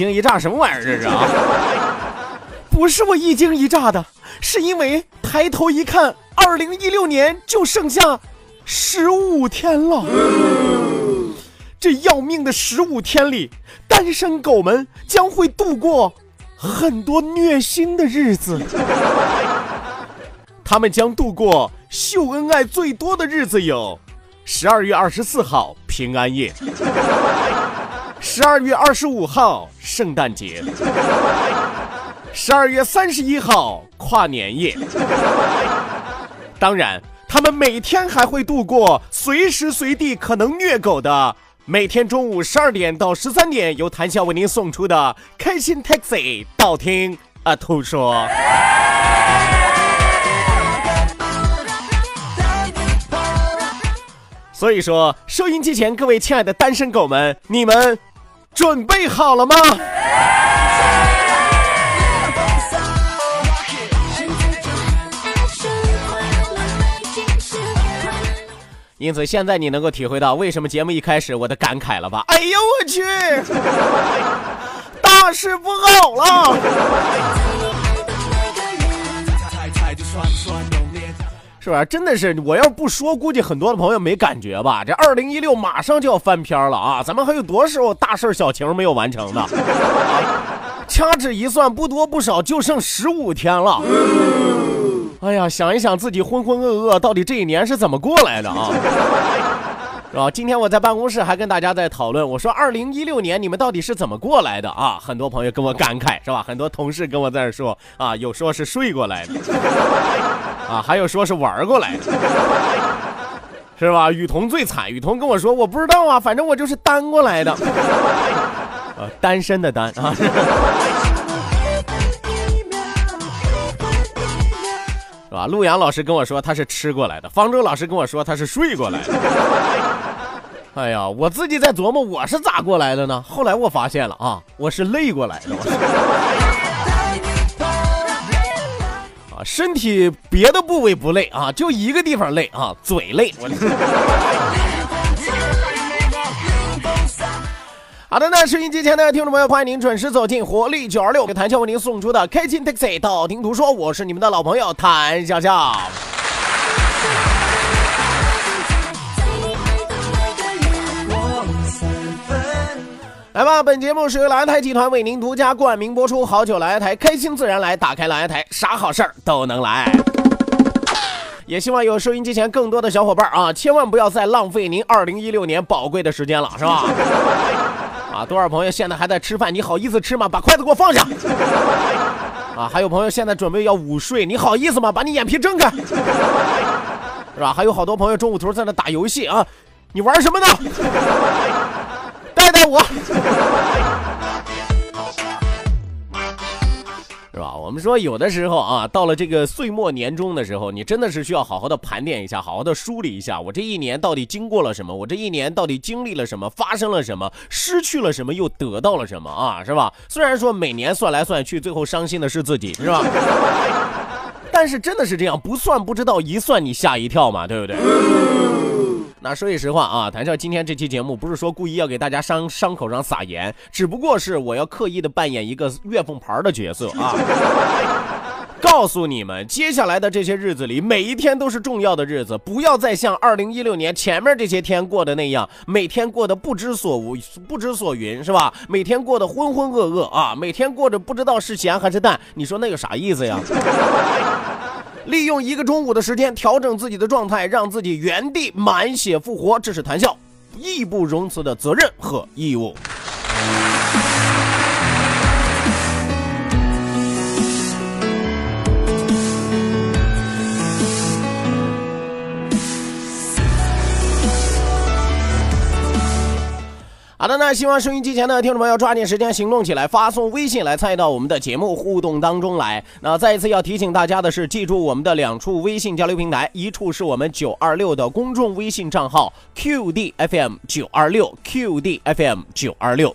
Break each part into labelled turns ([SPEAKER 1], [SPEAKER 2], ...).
[SPEAKER 1] 惊一乍什么玩意儿这是啊？不是我一惊一乍的，是因为抬头一看，二零一六年就剩下十五天了。这要命的十五天里，单身狗们将会度过很多虐心的日子。他们将度过秀恩爱最多的日子有。十二月二十四号平安夜，十二月二十五号圣诞节，十二月三十一号跨年夜。当然，他们每天还会度过随时随地可能虐狗的每天中午十二点到十三点，由谭笑为您送出的开心 Taxi 道听啊途说。所以说，收音机前各位亲爱的单身狗们，你们准备好了吗？因此，现在你能够体会到为什么节目一开始我的感慨了吧？哎呦我去，大事不好了！是吧？真的是，我要不说，估计很多的朋友没感觉吧。这二零一六马上就要翻篇了啊！咱们还有多少大事小情没有完成的？掐指一算，不多不少，就剩十五天了。哎呀，想一想自己浑浑噩噩，到底这一年是怎么过来的啊？是吧？今天我在办公室还跟大家在讨论，我说二零一六年你们到底是怎么过来的啊？很多朋友跟我感慨，是吧？很多同事跟我在这说啊，有说是睡过来的，啊，还有说是玩过来的，是吧？雨桐最惨，雨桐跟我说，我不知道啊，反正我就是单过来的，啊，单身的单啊。是吧？陆阳老师跟我说他是吃过来的，方舟老师跟我说他是睡过来的。哎呀，我自己在琢磨我是咋过来的呢？后来我发现了啊，我是累过来的。啊，身体别的部位不累啊，就一个地方累啊，嘴累。好的，那收音机前的听众朋友，欢迎您准时走进活力九二六，给谭笑为您送出的开心 taxi，道听途说，我是你们的老朋友谭笑笑。来吧，本节目是由蓝台集团为您独家冠名播出，好酒来台，开心自然来，打开蓝台，啥好事儿都能来。也希望有收音机前更多的小伙伴啊，千万不要再浪费您二零一六年宝贵的时间了，是吧？啊，多少朋友现在还在吃饭？你好意思吃吗？把筷子给我放下！啊，还有朋友现在准备要午睡，你好意思吗？把你眼皮睁开，是吧？还有好多朋友中午头在那打游戏啊，你玩什么呢？我。是吧？我们说有的时候啊，到了这个岁末年终的时候，你真的是需要好好的盘点一下，好好的梳理一下，我这一年到底经过了什么？我这一年到底经历了什么？发生了什么？失去了什么？又得到了什么？啊，是吧？虽然说每年算来算去，最后伤心的是自己，是吧？但是真的是这样，不算不知道，一算你吓一跳嘛，对不对？那说句实话啊，谭笑今天这期节目不是说故意要给大家伤伤口上撒盐，只不过是我要刻意的扮演一个月份牌的角色啊。告诉你们，接下来的这些日子里，每一天都是重要的日子，不要再像二零一六年前面这些天过的那样，每天过得不知所无、不知所云，是吧？每天过得浑浑噩噩啊，每天过着不知道是咸还是淡，你说那有啥意思呀？利用一个中午的时间调整自己的状态，让自己原地满血复活，这是谈笑义不容辞的责任和义务。好的，那希望收音机前的听众朋友抓紧时间行动起来，发送微信来参与到我们的节目互动当中来。那再一次要提醒大家的是，记住我们的两处微信交流平台，一处是我们九二六的公众微信账号 QDFM 九二六 QDFM 九二六。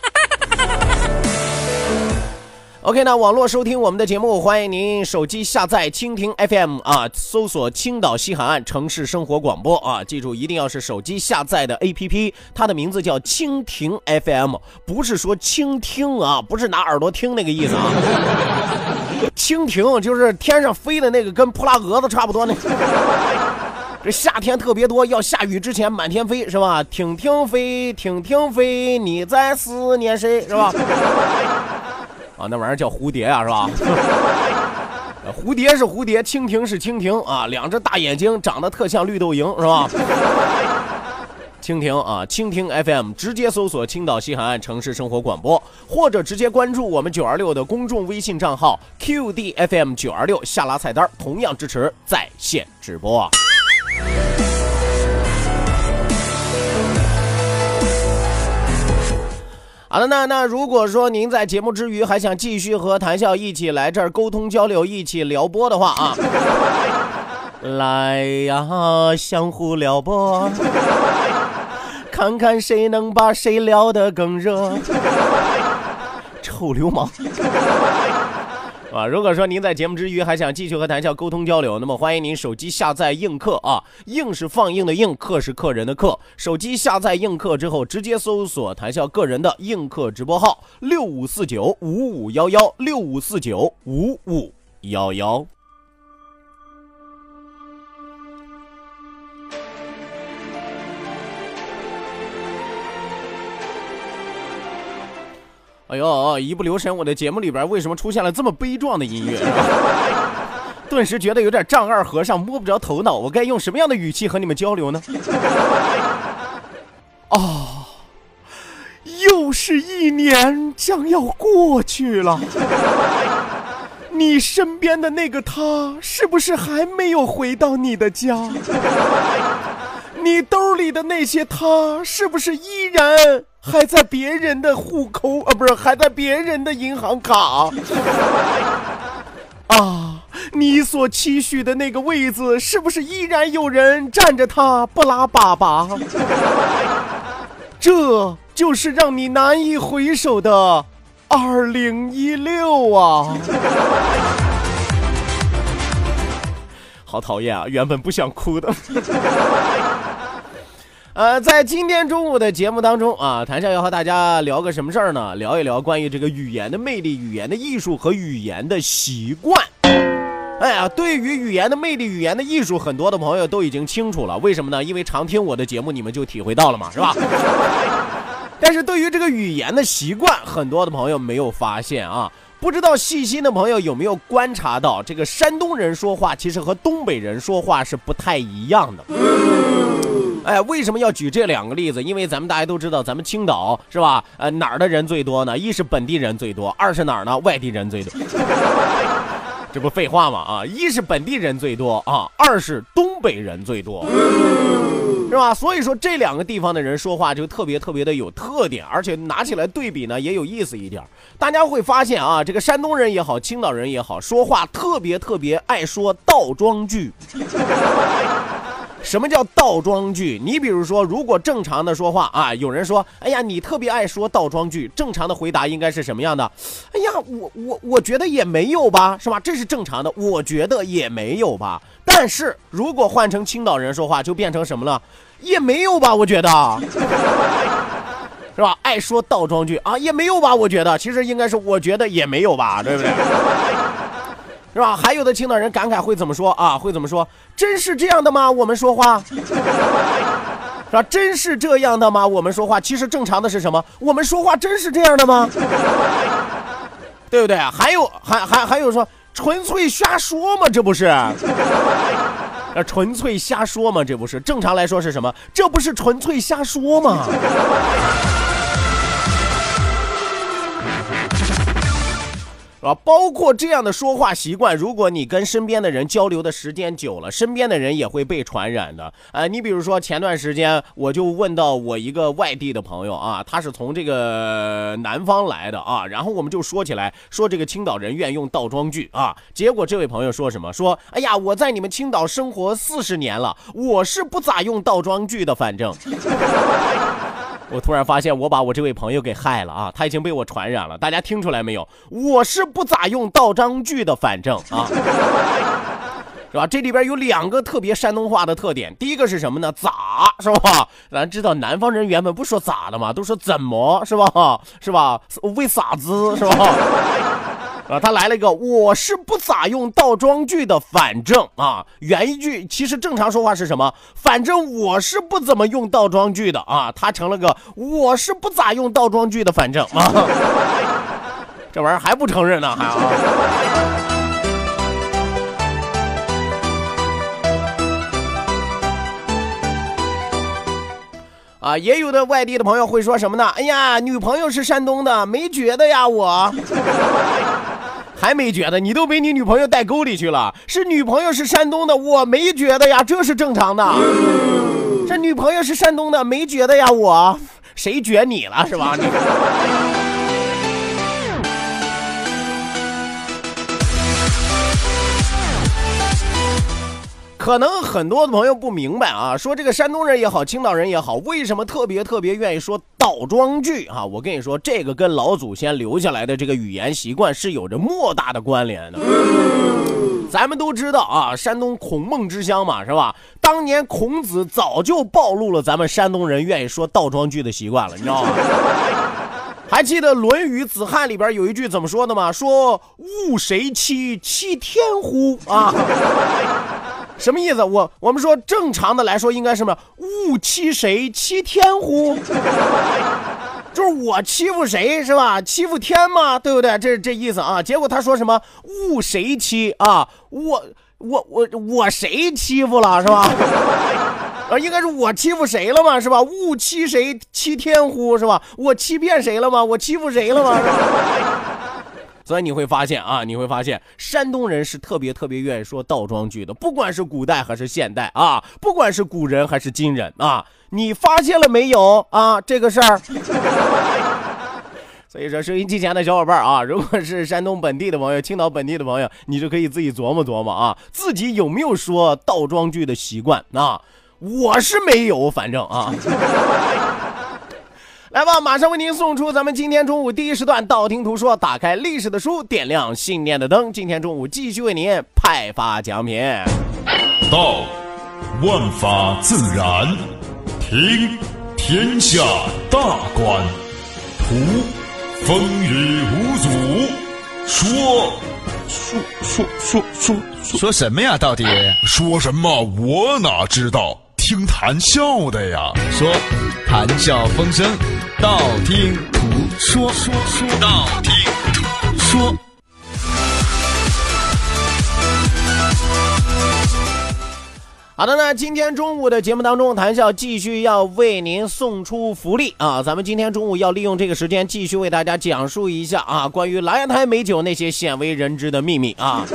[SPEAKER 1] OK，那网络收听我们的节目，欢迎您手机下载蜻蜓 FM 啊，搜索青岛西海岸城市生活广播啊，记住一定要是手机下载的 APP，它的名字叫蜻蜓 FM，不是说倾听啊，不是拿耳朵听那个意思啊。蜻蜓就是天上飞的那个，跟扑拉蛾子差不多那。这夏天特别多，要下雨之前满天飞是吧？听听飞，听听飞，你在思念谁是吧？啊，那玩意儿叫蝴蝶啊，是吧？蝴蝶是蝴蝶，蜻蜓是蜻蜓啊，两只大眼睛长得特像绿豆蝇，是吧？蜻蜓啊，蜻蜓 FM 直接搜索青岛西海岸城市生活广播，或者直接关注我们九二六的公众微信账号 QDFM 九二六，下拉菜单同样支持在线直播。好的，那那如果说您在节目之余还想继续和谭笑一起来这儿沟通交流，一起撩拨的话啊，来呀，相互撩拨，看看谁能把谁撩得更热，臭流氓。啊，如果说您在节目之余还想继续和谈笑沟通交流，那么欢迎您手机下载映客啊，映是放映的映，客是客人的客。手机下载映客之后，直接搜索谈笑个人的映客直播号六五四九五五幺幺六五四九五五幺幺。哎呦，一不留神，我的节目里边为什么出现了这么悲壮的音乐？顿时觉得有点丈二和尚摸不着头脑，我该用什么样的语气和你们交流呢？啊，又是一年将要过去了，你身边的那个他是不是还没有回到你的家？你兜里的那些他是不是依然？还在别人的户口啊，不是还在别人的银行卡 啊？你所期许的那个位子，是不是依然有人占着他不拉粑粑？这就是让你难以回首的二零一六啊！好讨厌啊！原本不想哭的。呃，在今天中午的节目当中啊，谭笑要和大家聊个什么事儿呢？聊一聊关于这个语言的魅力、语言的艺术和语言的习惯。哎呀，对于语言的魅力、语言的艺术，很多的朋友都已经清楚了。为什么呢？因为常听我的节目，你们就体会到了嘛，是吧？但是对于这个语言的习惯，很多的朋友没有发现啊。不知道细心的朋友有没有观察到，这个山东人说话其实和东北人说话是不太一样的。哎，为什么要举这两个例子？因为咱们大家都知道，咱们青岛是吧？呃，哪儿的人最多呢？一是本地人最多，二是哪儿呢？外地人最多。这不废话吗？啊，一是本地人最多啊，二是东北人最多。是吧？所以说这两个地方的人说话就特别特别的有特点，而且拿起来对比呢也有意思一点。大家会发现啊，这个山东人也好，青岛人也好，说话特别特别爱说倒装句。什么叫倒装句？你比如说，如果正常的说话啊，有人说，哎呀，你特别爱说倒装句，正常的回答应该是什么样的？哎呀，我我我觉得也没有吧，是吧？这是正常的，我觉得也没有吧。但是如果换成青岛人说话，就变成什么了？也没有吧，我觉得，是吧？爱说倒装句啊，也没有吧，我觉得，其实应该是我觉得也没有吧，对不对？是吧？还有的青岛人感慨会怎么说啊？会怎么说？真是这样的吗？我们说话，是吧？真是这样的吗？我们说话，其实正常的是什么？我们说话真是这样的吗？对不对？还有，还还还有说，纯粹瞎说吗？这不是？啊，纯粹瞎说吗？这不是？正常来说是什么？这不是纯粹瞎说吗？啊，包括这样的说话习惯，如果你跟身边的人交流的时间久了，身边的人也会被传染的。呃，你比如说前段时间，我就问到我一个外地的朋友啊，他是从这个南方来的啊，然后我们就说起来，说这个青岛人愿用倒装句啊，结果这位朋友说什么？说，哎呀，我在你们青岛生活四十年了，我是不咋用倒装句的，反正。我突然发现，我把我这位朋友给害了啊！他已经被我传染了。大家听出来没有？我是不咋用倒章句的，反正啊，是吧？这里边有两个特别山东话的特点。第一个是什么呢？咋是吧？咱知道南方人原本不说咋的嘛，都说怎么是吧？是吧？为啥子是吧？啊，他来了一个，我是不咋用倒装句的，反正啊，原一句其实正常说话是什么？反正我是不怎么用倒装句的啊，他成了个我是不咋用倒装句的，反正啊，这玩意儿还不承认呢，还啊。啊，也有的外地的朋友会说什么呢？哎呀，女朋友是山东的，没觉得呀，我。还没觉得，你都被你女朋友带沟里去了。是女朋友是山东的，我没觉得呀，这是正常的。这女朋友是山东的，没觉得呀，我谁觉你了是吧？你。可能很多的朋友不明白啊，说这个山东人也好，青岛人也好，为什么特别特别愿意说倒装句啊？我跟你说，这个跟老祖先留下来的这个语言习惯是有着莫大的关联的。咱们都知道啊，山东孔孟之乡嘛，是吧？当年孔子早就暴露了咱们山东人愿意说倒装句的习惯了，你知道吗？还记得《论语·子罕》里边有一句怎么说的吗？说物谁欺？欺天乎？啊。什么意思？我我们说正常的来说应该什么？勿欺谁？欺天乎？就是我欺负谁是吧？欺负天嘛，对不对？这是这意思啊。结果他说什么？勿谁欺啊？我我我我谁欺负了是吧？啊，应该是我欺负谁了嘛是吧？勿欺谁？欺天乎是吧？我欺骗谁了吗？我欺负谁了吗？是吧？所以你会发现啊，你会发现山东人是特别特别愿意说倒装句的，不管是古代还是现代啊，不管是古人还是今人啊，你发现了没有啊？这个事儿。所以说，收音机前的小伙伴啊，如果是山东本地的朋友、青岛本地的朋友，你就可以自己琢磨琢磨啊，自己有没有说倒装句的习惯啊？我是没有，反正啊。来吧，马上为您送出咱们今天中午第一时段《道听途说》，打开历史的书，点亮信念的灯。今天中午继续为您派发奖品。
[SPEAKER 2] 道，万法自然；听，天下大观；图，风雨无阻；说，
[SPEAKER 3] 说说说说
[SPEAKER 4] 说什么呀？到底
[SPEAKER 3] 说什么？我哪知道？听谈笑的呀。
[SPEAKER 4] 说，谈笑风生。道听途说，说说道听途说。
[SPEAKER 1] 好的那，今天中午的节目当中，谈笑继续要为您送出福利啊！咱们今天中午要利用这个时间，继续为大家讲述一下啊，关于蓝台美酒那些鲜为人知的秘密啊。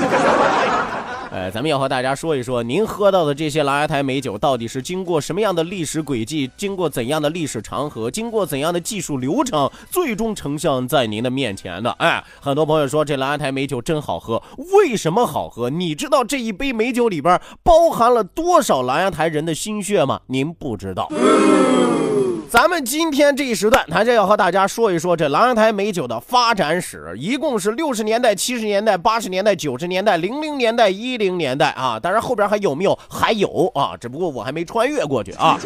[SPEAKER 1] 呃，咱们要和大家说一说，您喝到的这些狼牙台美酒到底是经过什么样的历史轨迹，经过怎样的历史长河，经过怎样的技术流程，最终呈现在您的面前的？哎，很多朋友说这狼牙台美酒真好喝，为什么好喝？你知道这一杯美酒里边包含了多少狼牙台人的心血吗？您不知道。咱们今天这一时段，还是要和大家说一说这狼牙台美酒的发展史，一共是六十年代、七十年代、八十年代、九十年代、零零年代、一零年代啊。当然后边还有没有？还有啊，只不过我还没穿越过去啊。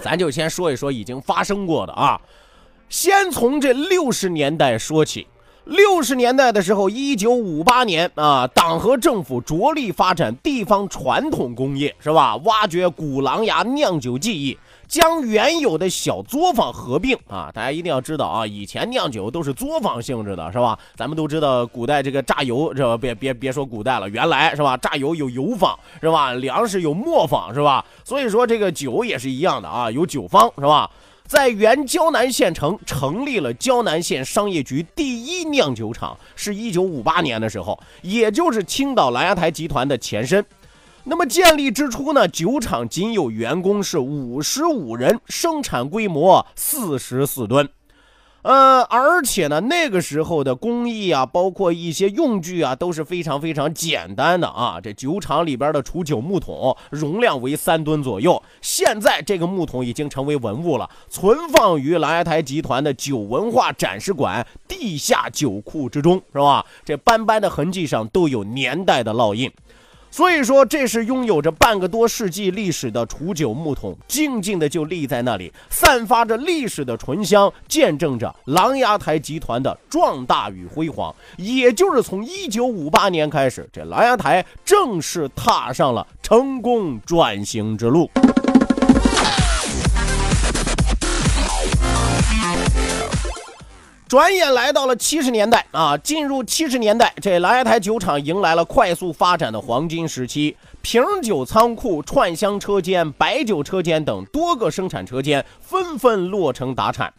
[SPEAKER 1] 咱就先说一说已经发生过的啊，先从这六十年代说起。六十年代的时候，一九五八年啊，党和政府着力发展地方传统工业，是吧？挖掘古狼牙酿酒技艺。将原有的小作坊合并啊！大家一定要知道啊，以前酿酒都是作坊性质的，是吧？咱们都知道，古代这个榨油，这？别别别说古代了，原来是吧？榨油有油坊，是吧？粮食有磨坊，是吧？所以说这个酒也是一样的啊，有酒坊，是吧？在原胶南县城成立了胶南县商业局第一酿酒厂，是一九五八年的时候，也就是青岛蓝牙台集团的前身。那么建立之初呢，酒厂仅有员工是五十五人，生产规模四十四吨，呃，而且呢，那个时候的工艺啊，包括一些用具啊，都是非常非常简单的啊。这酒厂里边的储酒木桶容量为三吨左右，现在这个木桶已经成为文物了，存放于蓝牙台集团的酒文化展示馆地下酒库之中，是吧？这斑斑的痕迹上都有年代的烙印。所以说，这是拥有着半个多世纪历史的储酒木桶，静静的就立在那里，散发着历史的醇香，见证着琅琊台集团的壮大与辉煌。也就是从一九五八年开始，这琅琊台正式踏上了成功转型之路。转眼来到了七十年代啊，进入七十年代，这莱台酒厂迎来了快速发展的黄金时期。瓶酒仓库、串香车间、白酒车间等多个生产车间纷纷落成达产，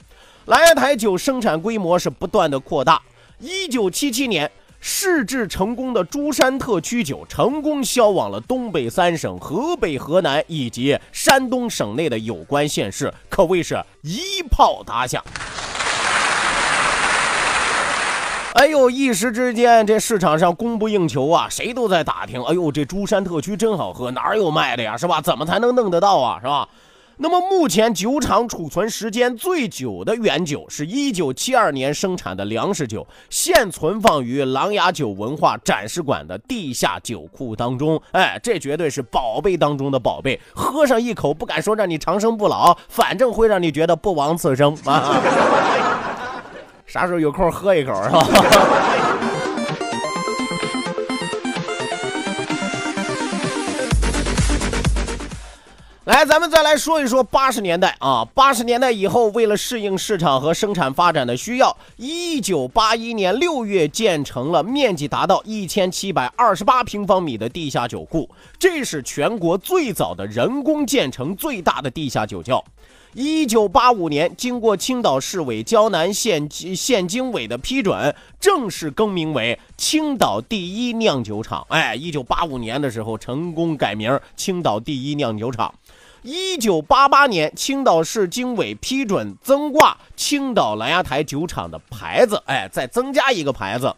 [SPEAKER 1] 莱台酒生产规模是不断的扩大。一九七七年试制成功的珠山特曲酒成功销往了东北三省、河北、河南以及山东省内的有关县市，可谓是一炮打响。哎呦，一时之间，这市场上供不应求啊，谁都在打听。哎呦，这珠山特曲真好喝，哪儿有卖的呀？是吧？怎么才能弄得到啊？是吧？那么目前酒厂储存时间最久的原酒是一九七二年生产的粮食酒，现存放于狼牙酒文化展示馆的地下酒库当中。哎，这绝对是宝贝当中的宝贝，喝上一口，不敢说让你长生不老，反正会让你觉得不枉此生啊。啥时候有空喝一口是吧？来，咱们再来说一说八十年代啊。八十年代以后，为了适应市场和生产发展的需要，一九八一年六月建成了面积达到一千七百二十八平方米的地下酒库，这是全国最早的人工建成最大的地下酒窖。一九八五年，经过青岛市委胶南县县经委的批准，正式更名为青岛第一酿酒厂。哎，一九八五年的时候，成功改名青岛第一酿酒厂。一九八八年，青岛市经委批准增挂青岛蓝牙台酒厂的牌子。哎，再增加一个牌子。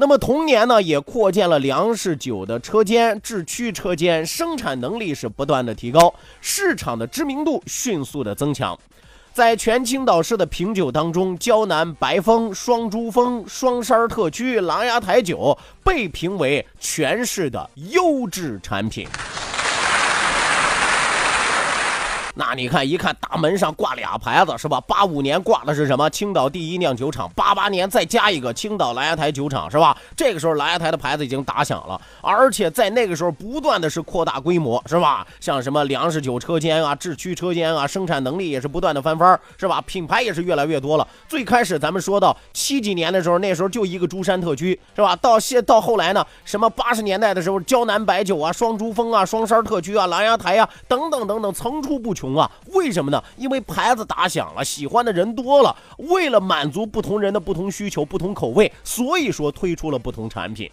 [SPEAKER 1] 那么同年呢，也扩建了粮食酒的车间、制曲车间，生产能力是不断的提高，市场的知名度迅速的增强。在全青岛市的品酒当中，胶南白峰、双珠峰、双山特区、狼牙台酒被评为全市的优质产品。那你看，一看大门上挂俩牌子是吧？八五年挂的是什么？青岛第一酿酒厂。八八年再加一个青岛蓝牙台酒厂是吧？这个时候蓝牙台的牌子已经打响了，而且在那个时候不断的是扩大规模是吧？像什么粮食酒车间啊、制曲车间啊，生产能力也是不断的翻番是吧？品牌也是越来越多了。最开始咱们说到七几年的时候，那时候就一个珠山特区是吧？到现到后来呢，什么八十年代的时候，胶南白酒啊、双珠峰啊、双山特区啊、蓝牙台啊等等等等，层出不穷。啊，为什么呢？因为牌子打响了，喜欢的人多了。为了满足不同人的不同需求、不同口味，所以说推出了不同产品。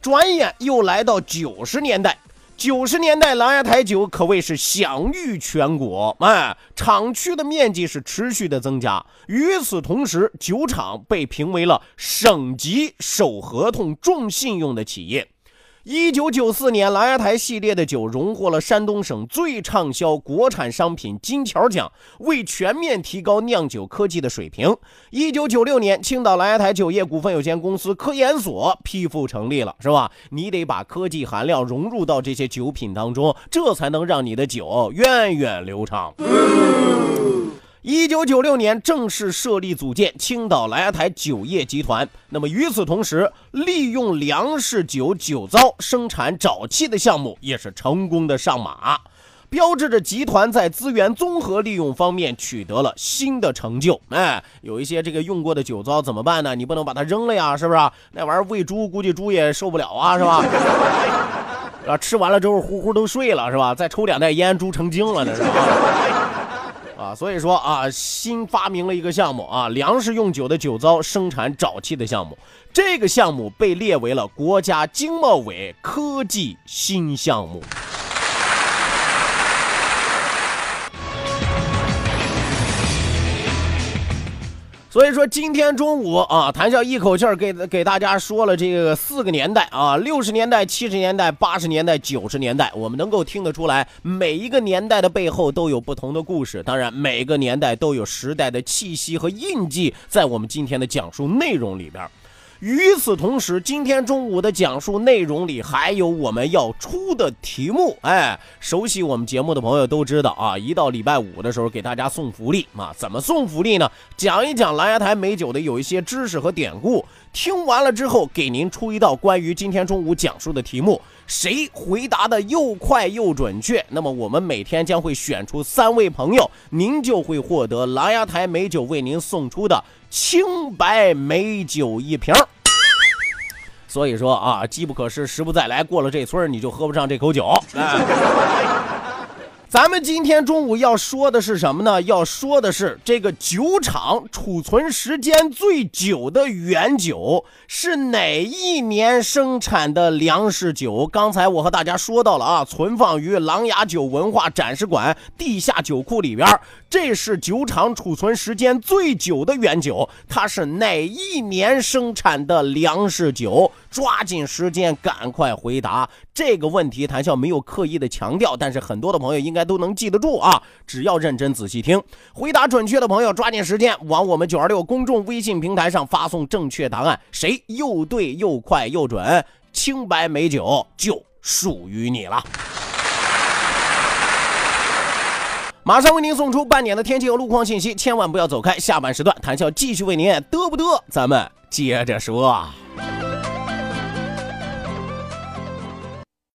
[SPEAKER 1] 转眼又来到九十年代。九十年代，狼牙台酒可谓是享誉全国，哎，厂区的面积是持续的增加。与此同时，酒厂被评为了省级守合同、重信用的企业。一九九四年，琅琊台系列的酒荣获了山东省最畅销国产商品金条奖，为全面提高酿酒科技的水平。一九九六年，青岛琅琊台酒业股份有限公司科研所批复成立了，是吧？你得把科技含量融入到这些酒品当中，这才能让你的酒源远流长。一九九六年正式设立组建青岛莱雅台酒业集团。那么与此同时，利用粮食酒酒糟生产沼气的项目也是成功的上马，标志着集团在资源综合利用方面取得了新的成就。哎，有一些这个用过的酒糟怎么办呢？你不能把它扔了呀，是不是？那玩意儿喂猪，估计猪也受不了啊，是吧？啊，吃完了之后呼呼都睡了，是吧？再抽两袋烟，猪成精了，那是。啊，所以说啊，新发明了一个项目啊，粮食用酒的酒糟生产沼气的项目，这个项目被列为了国家经贸委科技新项目。所以说，今天中午啊，谈笑一口气儿给给大家说了这个四个年代啊，六十年代、七十年代、八十年代、九十年代，我们能够听得出来，每一个年代的背后都有不同的故事。当然，每个年代都有时代的气息和印记在我们今天的讲述内容里边。与此同时，今天中午的讲述内容里还有我们要出的题目。哎，熟悉我们节目的朋友都知道啊，一到礼拜五的时候给大家送福利啊。怎么送福利呢？讲一讲蓝牙台美酒的有一些知识和典故。听完了之后，给您出一道关于今天中午讲述的题目，谁回答的又快又准确，那么我们每天将会选出三位朋友，您就会获得狼牙台美酒为您送出的清白美酒一瓶。所以说啊，机不可失，时不再来，过了这村你就喝不上这口酒。咱们今天中午要说的是什么呢？要说的是这个酒厂储存时间最久的原酒是哪一年生产的粮食酒？刚才我和大家说到了啊，存放于琅琊酒文化展示馆地下酒库里边，这是酒厂储存时间最久的原酒，它是哪一年生产的粮食酒？抓紧时间，赶快回答这个问题。谈笑没有刻意的强调，但是很多的朋友应该该都能记得住啊。只要认真仔细听，回答准确的朋友抓紧时间往我们九二六公众微信平台上发送正确答案，谁又对又快又准，清白美酒就属于你了。马上为您送出半点的天气和路况信息，千万不要走开。下半时段，谈笑继续为您嘚不嘚，咱们接着说。